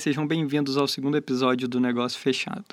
sejam bem-vindos ao segundo episódio do Negócio Fechado.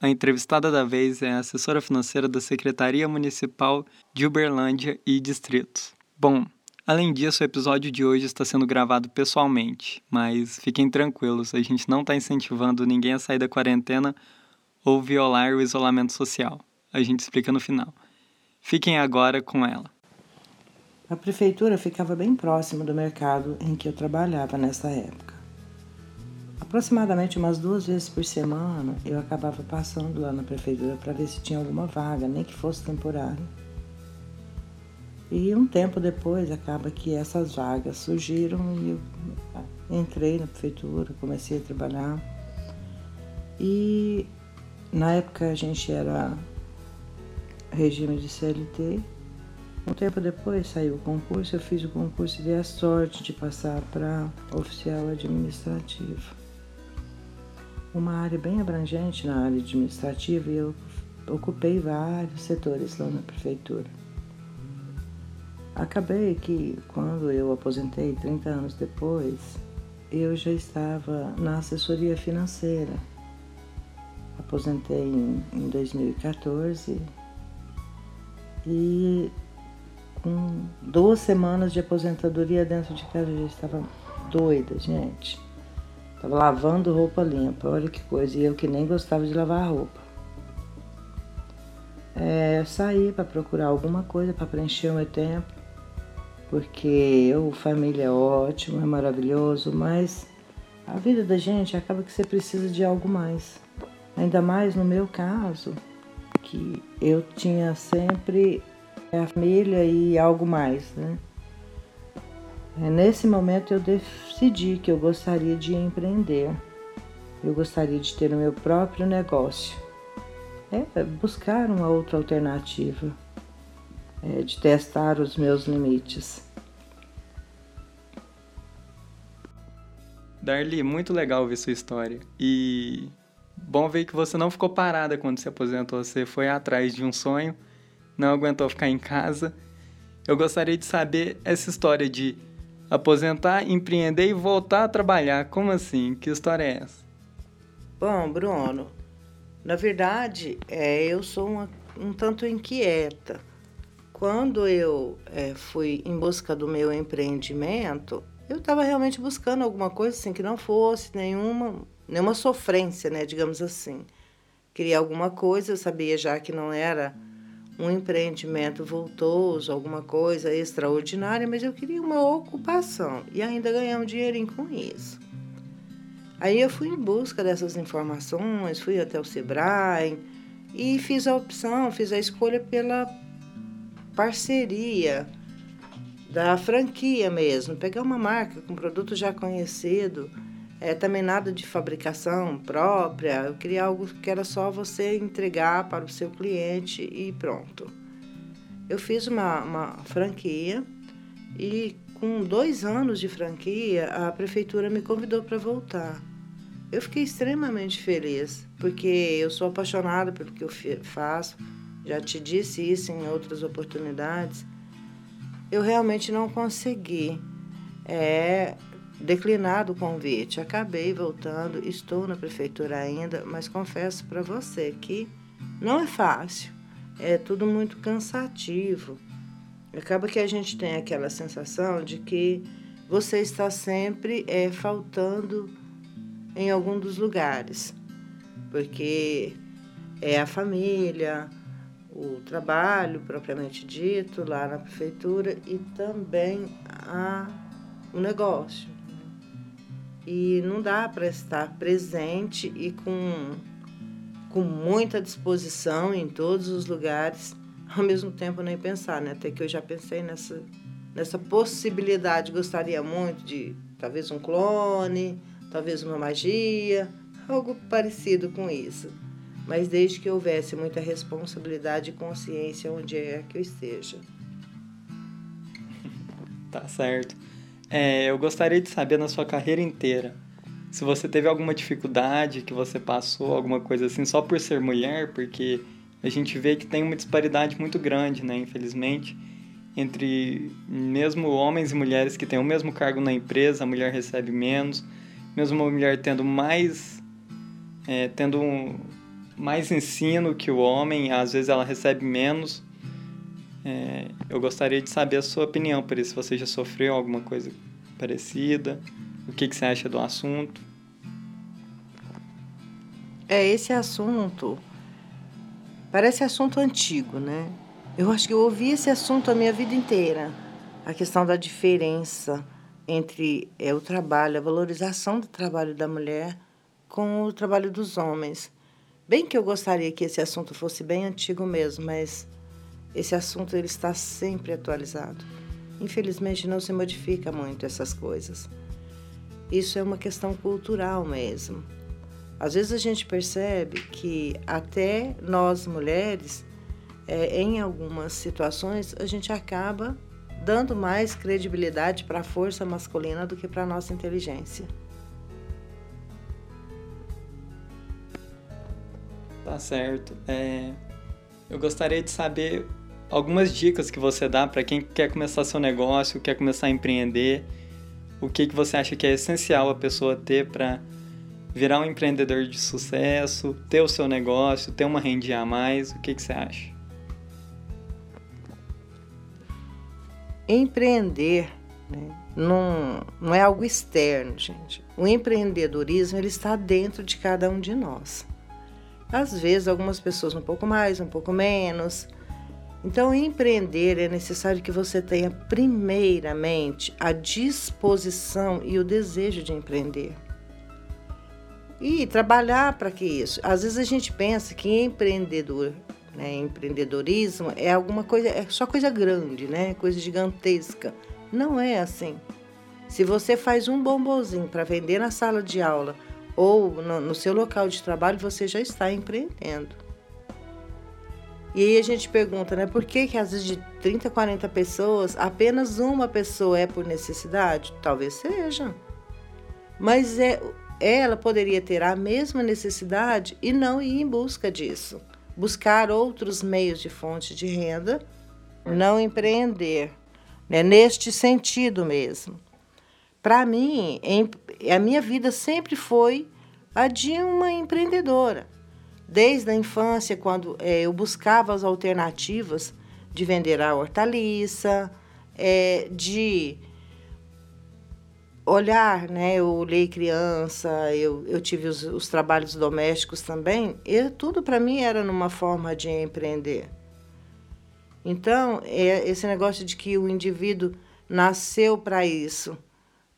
A entrevistada da vez é a assessora financeira da Secretaria Municipal de Uberlândia e Distritos. Bom, além disso, o episódio de hoje está sendo gravado pessoalmente, mas fiquem tranquilos, a gente não está incentivando ninguém a sair da quarentena ou violar o isolamento social. A gente explica no final. Fiquem agora com ela. A prefeitura ficava bem próximo do mercado em que eu trabalhava nessa época. Aproximadamente umas duas vezes por semana eu acabava passando lá na prefeitura para ver se tinha alguma vaga, nem que fosse temporária. E um tempo depois acaba que essas vagas surgiram e eu entrei na prefeitura, comecei a trabalhar. E na época a gente era regime de CLT. Um tempo depois saiu o concurso, eu fiz o concurso e dei a sorte de passar para oficial administrativo uma área bem abrangente na área administrativa e eu ocupei vários setores lá na prefeitura. Acabei que quando eu aposentei 30 anos depois, eu já estava na assessoria financeira. Aposentei em, em 2014 e com duas semanas de aposentadoria dentro de casa eu já estava doida, gente. Lavando roupa limpa, olha que coisa. E eu que nem gostava de lavar roupa. É, saí para procurar alguma coisa para preencher o meu tempo, porque eu, família é ótimo, é maravilhoso, mas a vida da gente acaba que você precisa de algo mais. Ainda mais no meu caso, que eu tinha sempre a família e algo mais, né? É, nesse momento eu decidi que eu gostaria de empreender. Eu gostaria de ter o meu próprio negócio. É buscar uma outra alternativa, é, de testar os meus limites. Darly, muito legal ver sua história. E bom ver que você não ficou parada quando se aposentou. Você foi atrás de um sonho, não aguentou ficar em casa. Eu gostaria de saber essa história de aposentar, empreender e voltar a trabalhar. Como assim? Que história é essa? Bom, Bruno, na verdade, é, eu sou uma, um tanto inquieta. Quando eu é, fui em busca do meu empreendimento, eu estava realmente buscando alguma coisa assim que não fosse nenhuma, nenhuma sofrência, né, digamos assim. Queria alguma coisa, eu sabia já que não era um empreendimento voltoso, alguma coisa extraordinária, mas eu queria uma ocupação e ainda ganhar um dinheirinho com isso. Aí eu fui em busca dessas informações, fui até o Sebrae e fiz a opção, fiz a escolha pela parceria da franquia mesmo, pegar uma marca com produto já conhecido é, também nada de fabricação própria. Eu queria algo que era só você entregar para o seu cliente e pronto. Eu fiz uma, uma franquia e com dois anos de franquia a prefeitura me convidou para voltar. Eu fiquei extremamente feliz porque eu sou apaixonada pelo que eu faço. Já te disse isso em outras oportunidades. Eu realmente não consegui é, declinado o convite. Acabei voltando, estou na prefeitura ainda, mas confesso para você que não é fácil. É tudo muito cansativo. Acaba que a gente tem aquela sensação de que você está sempre é, faltando em algum dos lugares, porque é a família, o trabalho propriamente dito lá na prefeitura e também a, o negócio. E não dá para estar presente e com, com muita disposição em todos os lugares, ao mesmo tempo nem pensar, né? Até que eu já pensei nessa, nessa possibilidade, gostaria muito de talvez um clone, talvez uma magia, algo parecido com isso. Mas desde que houvesse muita responsabilidade e consciência onde é que eu esteja. Tá certo. É, eu gostaria de saber na sua carreira inteira se você teve alguma dificuldade que você passou, alguma coisa assim, só por ser mulher, porque a gente vê que tem uma disparidade muito grande, né, infelizmente, entre mesmo homens e mulheres que têm o mesmo cargo na empresa, a mulher recebe menos. mesmo uma mulher tendo mais é, tendo um, mais ensino que o homem, às vezes ela recebe menos. É, eu gostaria de saber a sua opinião por isso, você já sofreu alguma coisa parecida, o que, que você acha do assunto. É, esse assunto parece assunto antigo, né? Eu acho que eu ouvi esse assunto a minha vida inteira. A questão da diferença entre é, o trabalho, a valorização do trabalho da mulher com o trabalho dos homens. Bem que eu gostaria que esse assunto fosse bem antigo mesmo, mas esse assunto ele está sempre atualizado. Infelizmente não se modifica muito essas coisas. Isso é uma questão cultural mesmo. Às vezes a gente percebe que até nós mulheres, é, em algumas situações, a gente acaba dando mais credibilidade para a força masculina do que para a nossa inteligência. Tá certo. É, eu gostaria de saber algumas dicas que você dá para quem quer começar seu negócio, quer começar a empreender. O que, que você acha que é essencial a pessoa ter para virar um empreendedor de sucesso, ter o seu negócio, ter uma rendinha a mais? O que, que você acha? Empreender né, não, não é algo externo, gente. O empreendedorismo ele está dentro de cada um de nós. Às vezes, algumas pessoas um pouco mais, um pouco menos. Então, empreender é necessário que você tenha, primeiramente, a disposição e o desejo de empreender. E trabalhar para que isso. Às vezes a gente pensa que empreendedor né? Empreendedorismo é alguma coisa, é só coisa grande, né? Coisa gigantesca. Não é assim. Se você faz um bombozinho para vender na sala de aula ou no, no seu local de trabalho, você já está empreendendo. E aí a gente pergunta, né? Por que, que às vezes de 30, 40 pessoas, apenas uma pessoa é por necessidade? Talvez seja. Mas é, ela poderia ter a mesma necessidade e não ir em busca disso buscar outros meios de fonte de renda, não empreender, né? neste sentido mesmo. Para mim, a minha vida sempre foi a de uma empreendedora. Desde a infância, quando é, eu buscava as alternativas de vender a hortaliça, é, de olhar, né? Eu olhei criança, eu, eu tive os, os trabalhos domésticos também, e tudo para mim era numa forma de empreender. Então, é esse negócio de que o indivíduo nasceu para isso.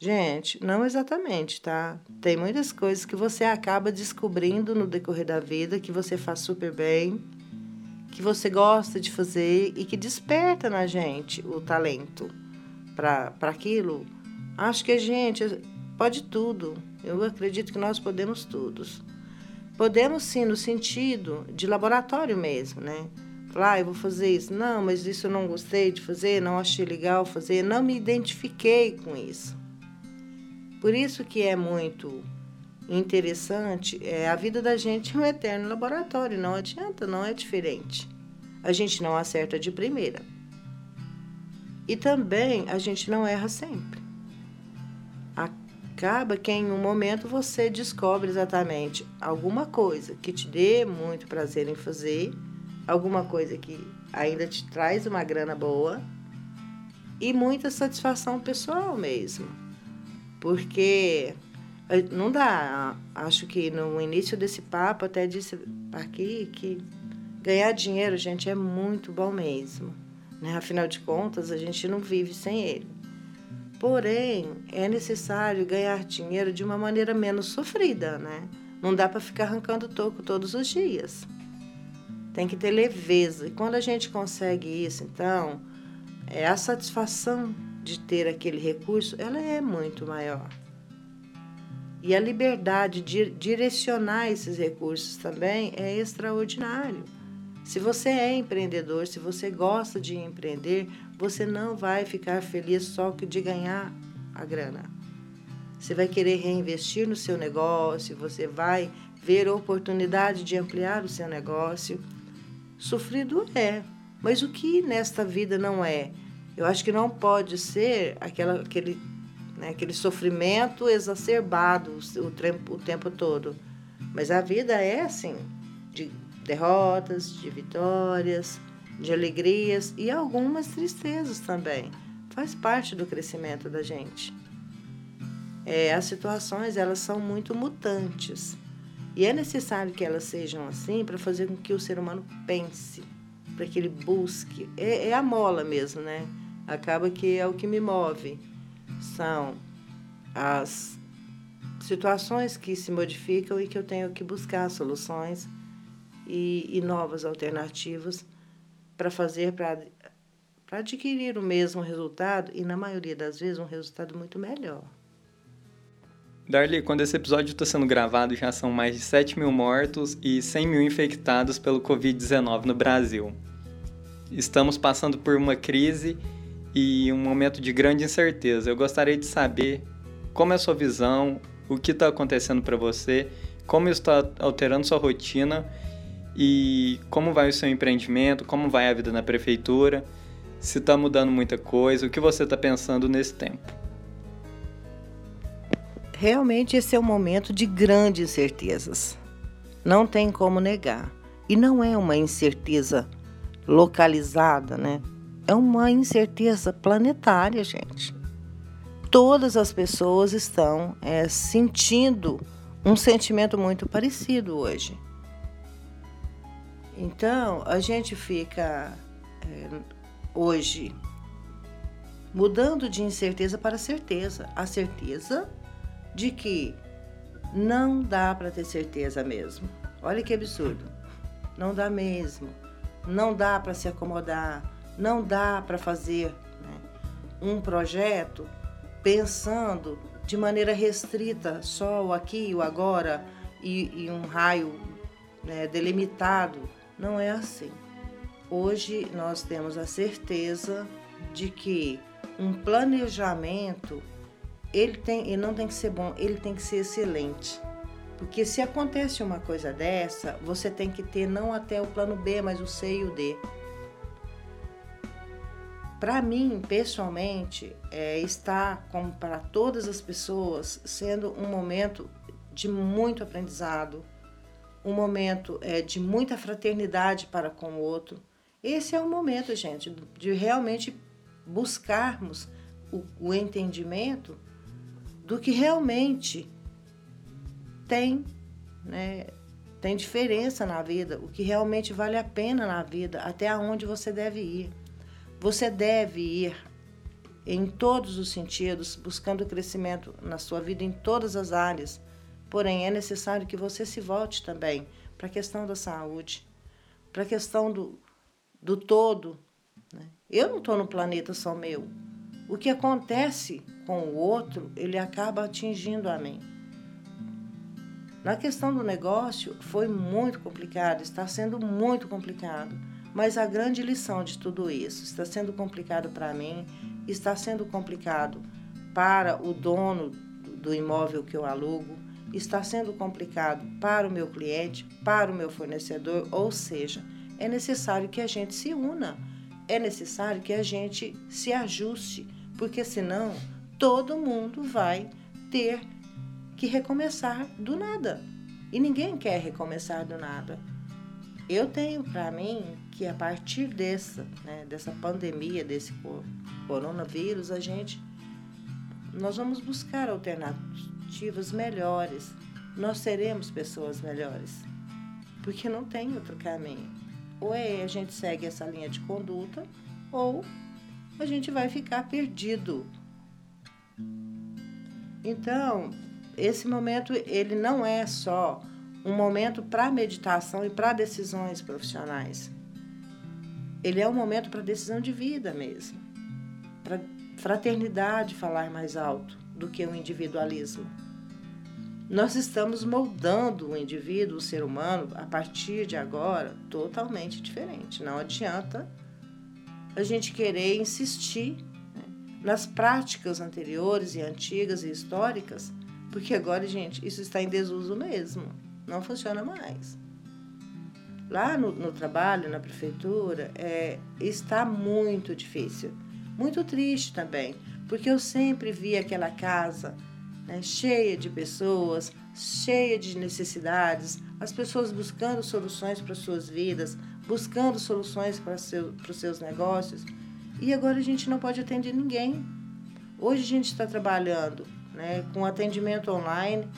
Gente, não exatamente, tá? Tem muitas coisas que você acaba descobrindo no decorrer da vida que você faz super bem, que você gosta de fazer e que desperta na gente o talento para aquilo Acho que a gente pode tudo. Eu acredito que nós podemos todos. Podemos sim, no sentido de laboratório mesmo, né? Falar, ah, eu vou fazer isso. Não, mas isso eu não gostei de fazer, não achei legal fazer, não me identifiquei com isso. Por isso que é muito interessante, é, a vida da gente é um eterno laboratório, não adianta, não é diferente. A gente não acerta de primeira. E também a gente não erra sempre acaba que em um momento você descobre exatamente alguma coisa que te dê muito prazer em fazer, alguma coisa que ainda te traz uma grana boa e muita satisfação pessoal mesmo. Porque não dá, acho que no início desse papo até disse aqui que ganhar dinheiro, gente, é muito bom mesmo. Né? Afinal de contas, a gente não vive sem ele. Porém, é necessário ganhar dinheiro de uma maneira menos sofrida, né? Não dá para ficar arrancando toco todos os dias. Tem que ter leveza. E quando a gente consegue isso, então, é a satisfação de ter aquele recurso, ela é muito maior. E a liberdade de direcionar esses recursos também é extraordinário. Se você é empreendedor, se você gosta de empreender, você não vai ficar feliz só de ganhar a grana. Você vai querer reinvestir no seu negócio, você vai ver oportunidade de ampliar o seu negócio. Sofrido é, mas o que nesta vida não é? Eu acho que não pode ser aquela, aquele né? aquele sofrimento exacerbado o tempo, o tempo todo. Mas a vida é assim, de derrotas, de vitórias, de alegrias e algumas tristezas também. Faz parte do crescimento da gente. É, as situações elas são muito mutantes e é necessário que elas sejam assim para fazer com que o ser humano pense, para que ele busque. É, é a mola mesmo, né? Acaba que é o que me move. São as situações que se modificam e que eu tenho que buscar soluções e, e novas alternativas para fazer, para adquirir o mesmo resultado e, na maioria das vezes, um resultado muito melhor. Darly, quando esse episódio está sendo gravado, já são mais de 7 mil mortos e 100 mil infectados pelo Covid-19 no Brasil. Estamos passando por uma crise e um momento de grande incerteza. Eu gostaria de saber como é a sua visão, o que está acontecendo para você, como está alterando sua rotina e como vai o seu empreendimento, como vai a vida na prefeitura, se está mudando muita coisa, o que você está pensando nesse tempo. Realmente esse é um momento de grandes incertezas. Não tem como negar. E não é uma incerteza localizada, né? É uma incerteza planetária, gente. Todas as pessoas estão é, sentindo um sentimento muito parecido hoje. Então, a gente fica é, hoje mudando de incerteza para certeza. A certeza de que não dá para ter certeza mesmo. Olha que absurdo. Não dá mesmo. Não dá para se acomodar. Não dá para fazer né, um projeto pensando de maneira restrita, só o aqui e o agora e, e um raio né, delimitado não é assim. Hoje nós temos a certeza de que um planejamento ele, tem, ele não tem que ser bom, ele tem que ser excelente. Porque se acontece uma coisa dessa, você tem que ter não até o plano B, mas o C e o D. Para mim, pessoalmente, é, está, como para todas as pessoas, sendo um momento de muito aprendizado, um momento é, de muita fraternidade para com o outro. Esse é o momento, gente, de realmente buscarmos o, o entendimento do que realmente tem, né, tem diferença na vida, o que realmente vale a pena na vida, até onde você deve ir. Você deve ir em todos os sentidos, buscando crescimento na sua vida em todas as áreas Porém, é necessário que você se volte também para a questão da saúde, para a questão do, do todo. Né? Eu não estou no planeta só meu. O que acontece com o outro, ele acaba atingindo a mim. Na questão do negócio, foi muito complicado, está sendo muito complicado. Mas a grande lição de tudo isso está sendo complicado para mim, está sendo complicado para o dono do imóvel que eu alugo, está sendo complicado para o meu cliente, para o meu fornecedor, ou seja, é necessário que a gente se una, é necessário que a gente se ajuste, porque senão todo mundo vai ter que recomeçar do nada. E ninguém quer recomeçar do nada. Eu tenho para mim que a partir dessa, né, dessa pandemia, desse coronavírus, a gente nós vamos buscar alternativas melhores, nós seremos pessoas melhores. Porque não tem outro caminho. Ou é a gente segue essa linha de conduta, ou a gente vai ficar perdido. Então, esse momento ele não é só um momento para meditação e para decisões profissionais. Ele é um momento para decisão de vida mesmo. Para fraternidade falar mais alto do que o individualismo. Nós estamos moldando o indivíduo, o ser humano, a partir de agora, totalmente diferente. Não adianta a gente querer insistir né, nas práticas anteriores e antigas e históricas, porque agora, gente, isso está em desuso mesmo. Não funciona mais. Lá no, no trabalho, na prefeitura, é, está muito difícil. Muito triste também, porque eu sempre vi aquela casa né, cheia de pessoas, cheia de necessidades, as pessoas buscando soluções para suas vidas, buscando soluções para, seu, os seus negócios. E agora a gente não pode atender ninguém. Hoje a gente está trabalhando né, com atendimento online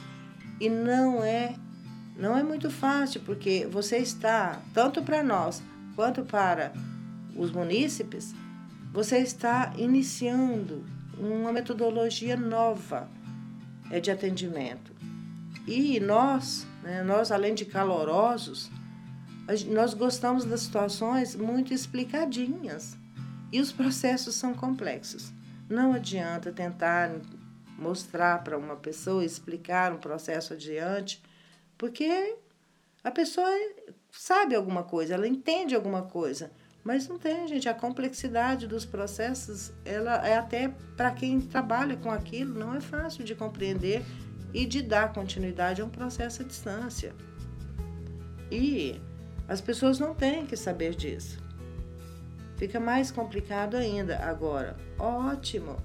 e não é não é muito fácil porque você está tanto para nós quanto para os munícipes você está iniciando uma metodologia nova é, de atendimento e nós né, nós além de calorosos nós gostamos das situações muito explicadinhas e os processos são complexos. Não adianta tentar mostrar para uma pessoa, explicar um processo adiante, porque a pessoa sabe alguma coisa, ela entende alguma coisa, mas não tem, gente. A complexidade dos processos, ela é até para quem trabalha com aquilo, não é fácil de compreender e de dar continuidade a um processo à distância. E as pessoas não têm que saber disso. Fica mais complicado ainda. Agora, ótimo!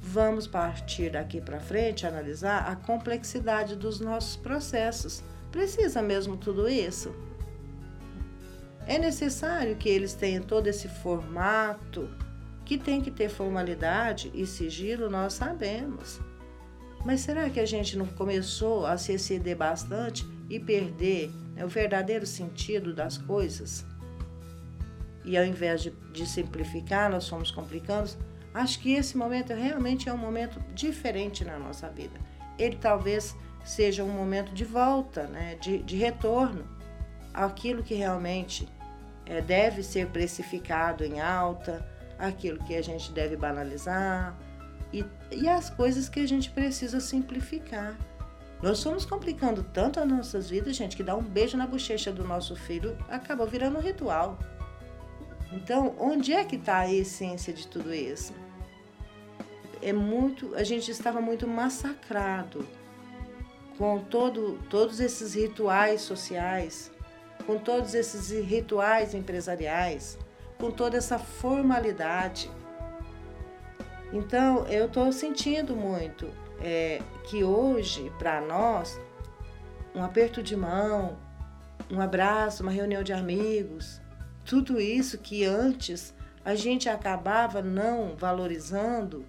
Vamos partir daqui para frente analisar a complexidade dos nossos processos. Precisa mesmo tudo isso? É necessário que eles tenham todo esse formato, que tem que ter formalidade e sigilo, nós sabemos. Mas será que a gente não começou a se exceder bastante e perder né, o verdadeiro sentido das coisas? E ao invés de, de simplificar, nós fomos complicando. Acho que esse momento realmente é um momento diferente na nossa vida. Ele talvez seja um momento de volta, né, de, de retorno àquilo que realmente é, deve ser precificado em alta, aquilo que a gente deve banalizar e, e as coisas que a gente precisa simplificar. Nós estamos complicando tanto as nossas vidas, gente, que dar um beijo na bochecha do nosso filho acaba virando um ritual. Então, onde é que está a essência de tudo isso? É muito, a gente estava muito massacrado com todo, todos esses rituais sociais, com todos esses rituais empresariais, com toda essa formalidade. Então, eu estou sentindo muito é, que hoje, para nós, um aperto de mão, um abraço, uma reunião de amigos, tudo isso que antes a gente acabava não valorizando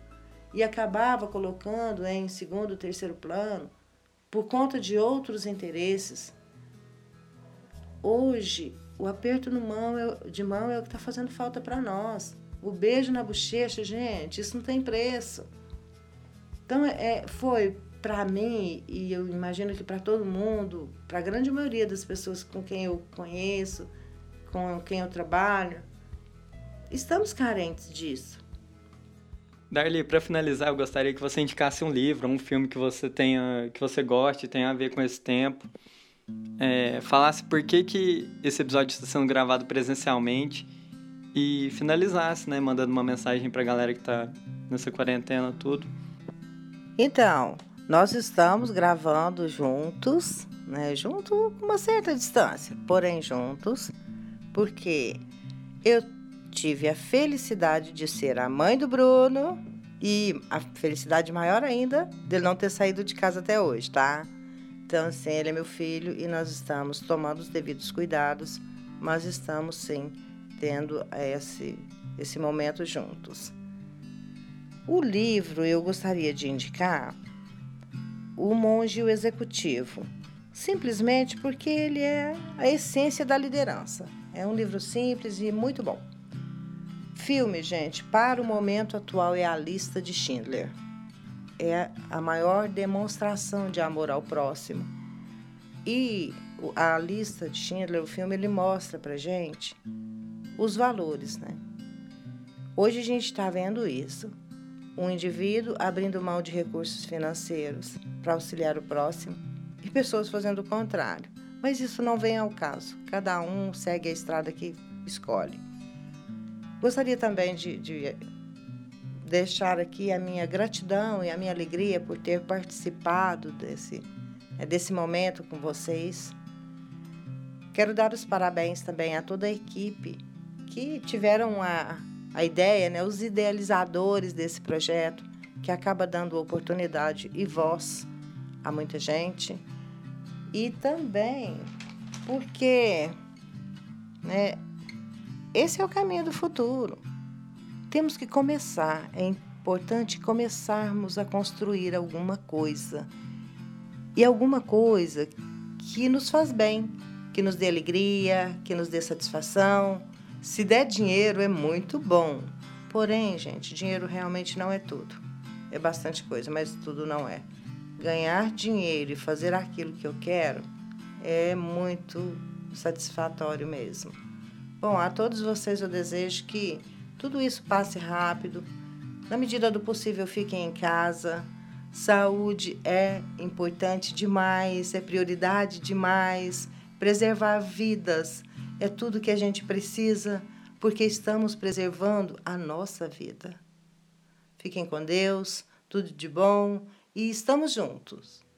e acabava colocando em segundo, terceiro plano por conta de outros interesses. Hoje, o aperto mão é, de mão é o que está fazendo falta para nós. O beijo na bochecha, gente, isso não tem preço. Então, é, foi para mim, e eu imagino que para todo mundo, para a grande maioria das pessoas com quem eu conheço, com quem eu trabalho, estamos carentes disso. Darly, para finalizar, eu gostaria que você indicasse um livro, um filme que você tenha, que você goste, tenha a ver com esse tempo. É, falasse por que, que esse episódio está sendo gravado presencialmente e finalizasse, né, mandando uma mensagem para a galera que está nessa quarentena tudo. Então, nós estamos gravando juntos, né, junto com uma certa distância, porém juntos porque eu tive a felicidade de ser a mãe do Bruno e a felicidade maior ainda dele não ter saído de casa até hoje, tá? Então, assim, ele é meu filho e nós estamos tomando os devidos cuidados, mas estamos sim tendo esse, esse momento juntos. O livro eu gostaria de indicar O Monge e o Executivo, simplesmente porque ele é a essência da liderança. É um livro simples e muito bom. Filme, gente, para o momento atual é a lista de Schindler. É a maior demonstração de amor ao próximo. E a lista de Schindler, o filme, ele mostra pra gente os valores, né? Hoje a gente está vendo isso. Um indivíduo abrindo mão de recursos financeiros para auxiliar o próximo e pessoas fazendo o contrário. Mas isso não vem ao caso. Cada um segue a estrada que escolhe. Gostaria também de, de deixar aqui a minha gratidão e a minha alegria por ter participado desse, é, desse momento com vocês. Quero dar os parabéns também a toda a equipe que tiveram a, a ideia, né, os idealizadores desse projeto, que acaba dando oportunidade e voz a muita gente. E também porque né, esse é o caminho do futuro. Temos que começar, é importante começarmos a construir alguma coisa. E alguma coisa que nos faz bem, que nos dê alegria, que nos dê satisfação. Se der dinheiro, é muito bom. Porém, gente, dinheiro realmente não é tudo. É bastante coisa, mas tudo não é. Ganhar dinheiro e fazer aquilo que eu quero é muito satisfatório mesmo. Bom, a todos vocês eu desejo que tudo isso passe rápido. Na medida do possível, fiquem em casa. Saúde é importante demais, é prioridade demais. Preservar vidas é tudo que a gente precisa, porque estamos preservando a nossa vida. Fiquem com Deus, tudo de bom e estamos juntos.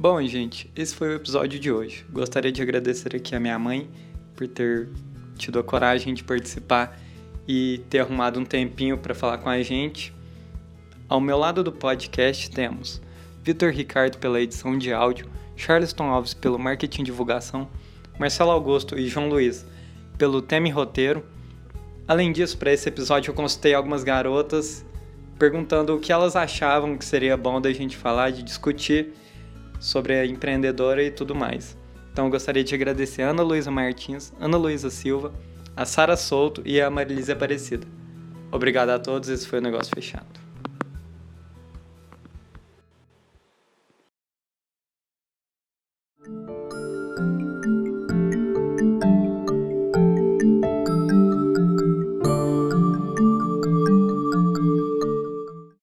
Bom, gente, esse foi o episódio de hoje. Gostaria de agradecer aqui a minha mãe por ter tido a coragem de participar e ter arrumado um tempinho para falar com a gente. Ao meu lado do podcast temos Vitor Ricardo pela edição de áudio, Charleston Alves pelo marketing e divulgação, Marcelo Augusto e João Luiz pelo tema e roteiro. Além disso, para esse episódio eu consultei algumas garotas perguntando o que elas achavam que seria bom da gente falar, de discutir sobre a empreendedora e tudo mais. Então eu gostaria de agradecer a Ana Luísa Martins, Ana Luísa Silva, a Sara Souto e a Marilise Aparecida. Obrigado a todos, esse foi o Negócio Fechado.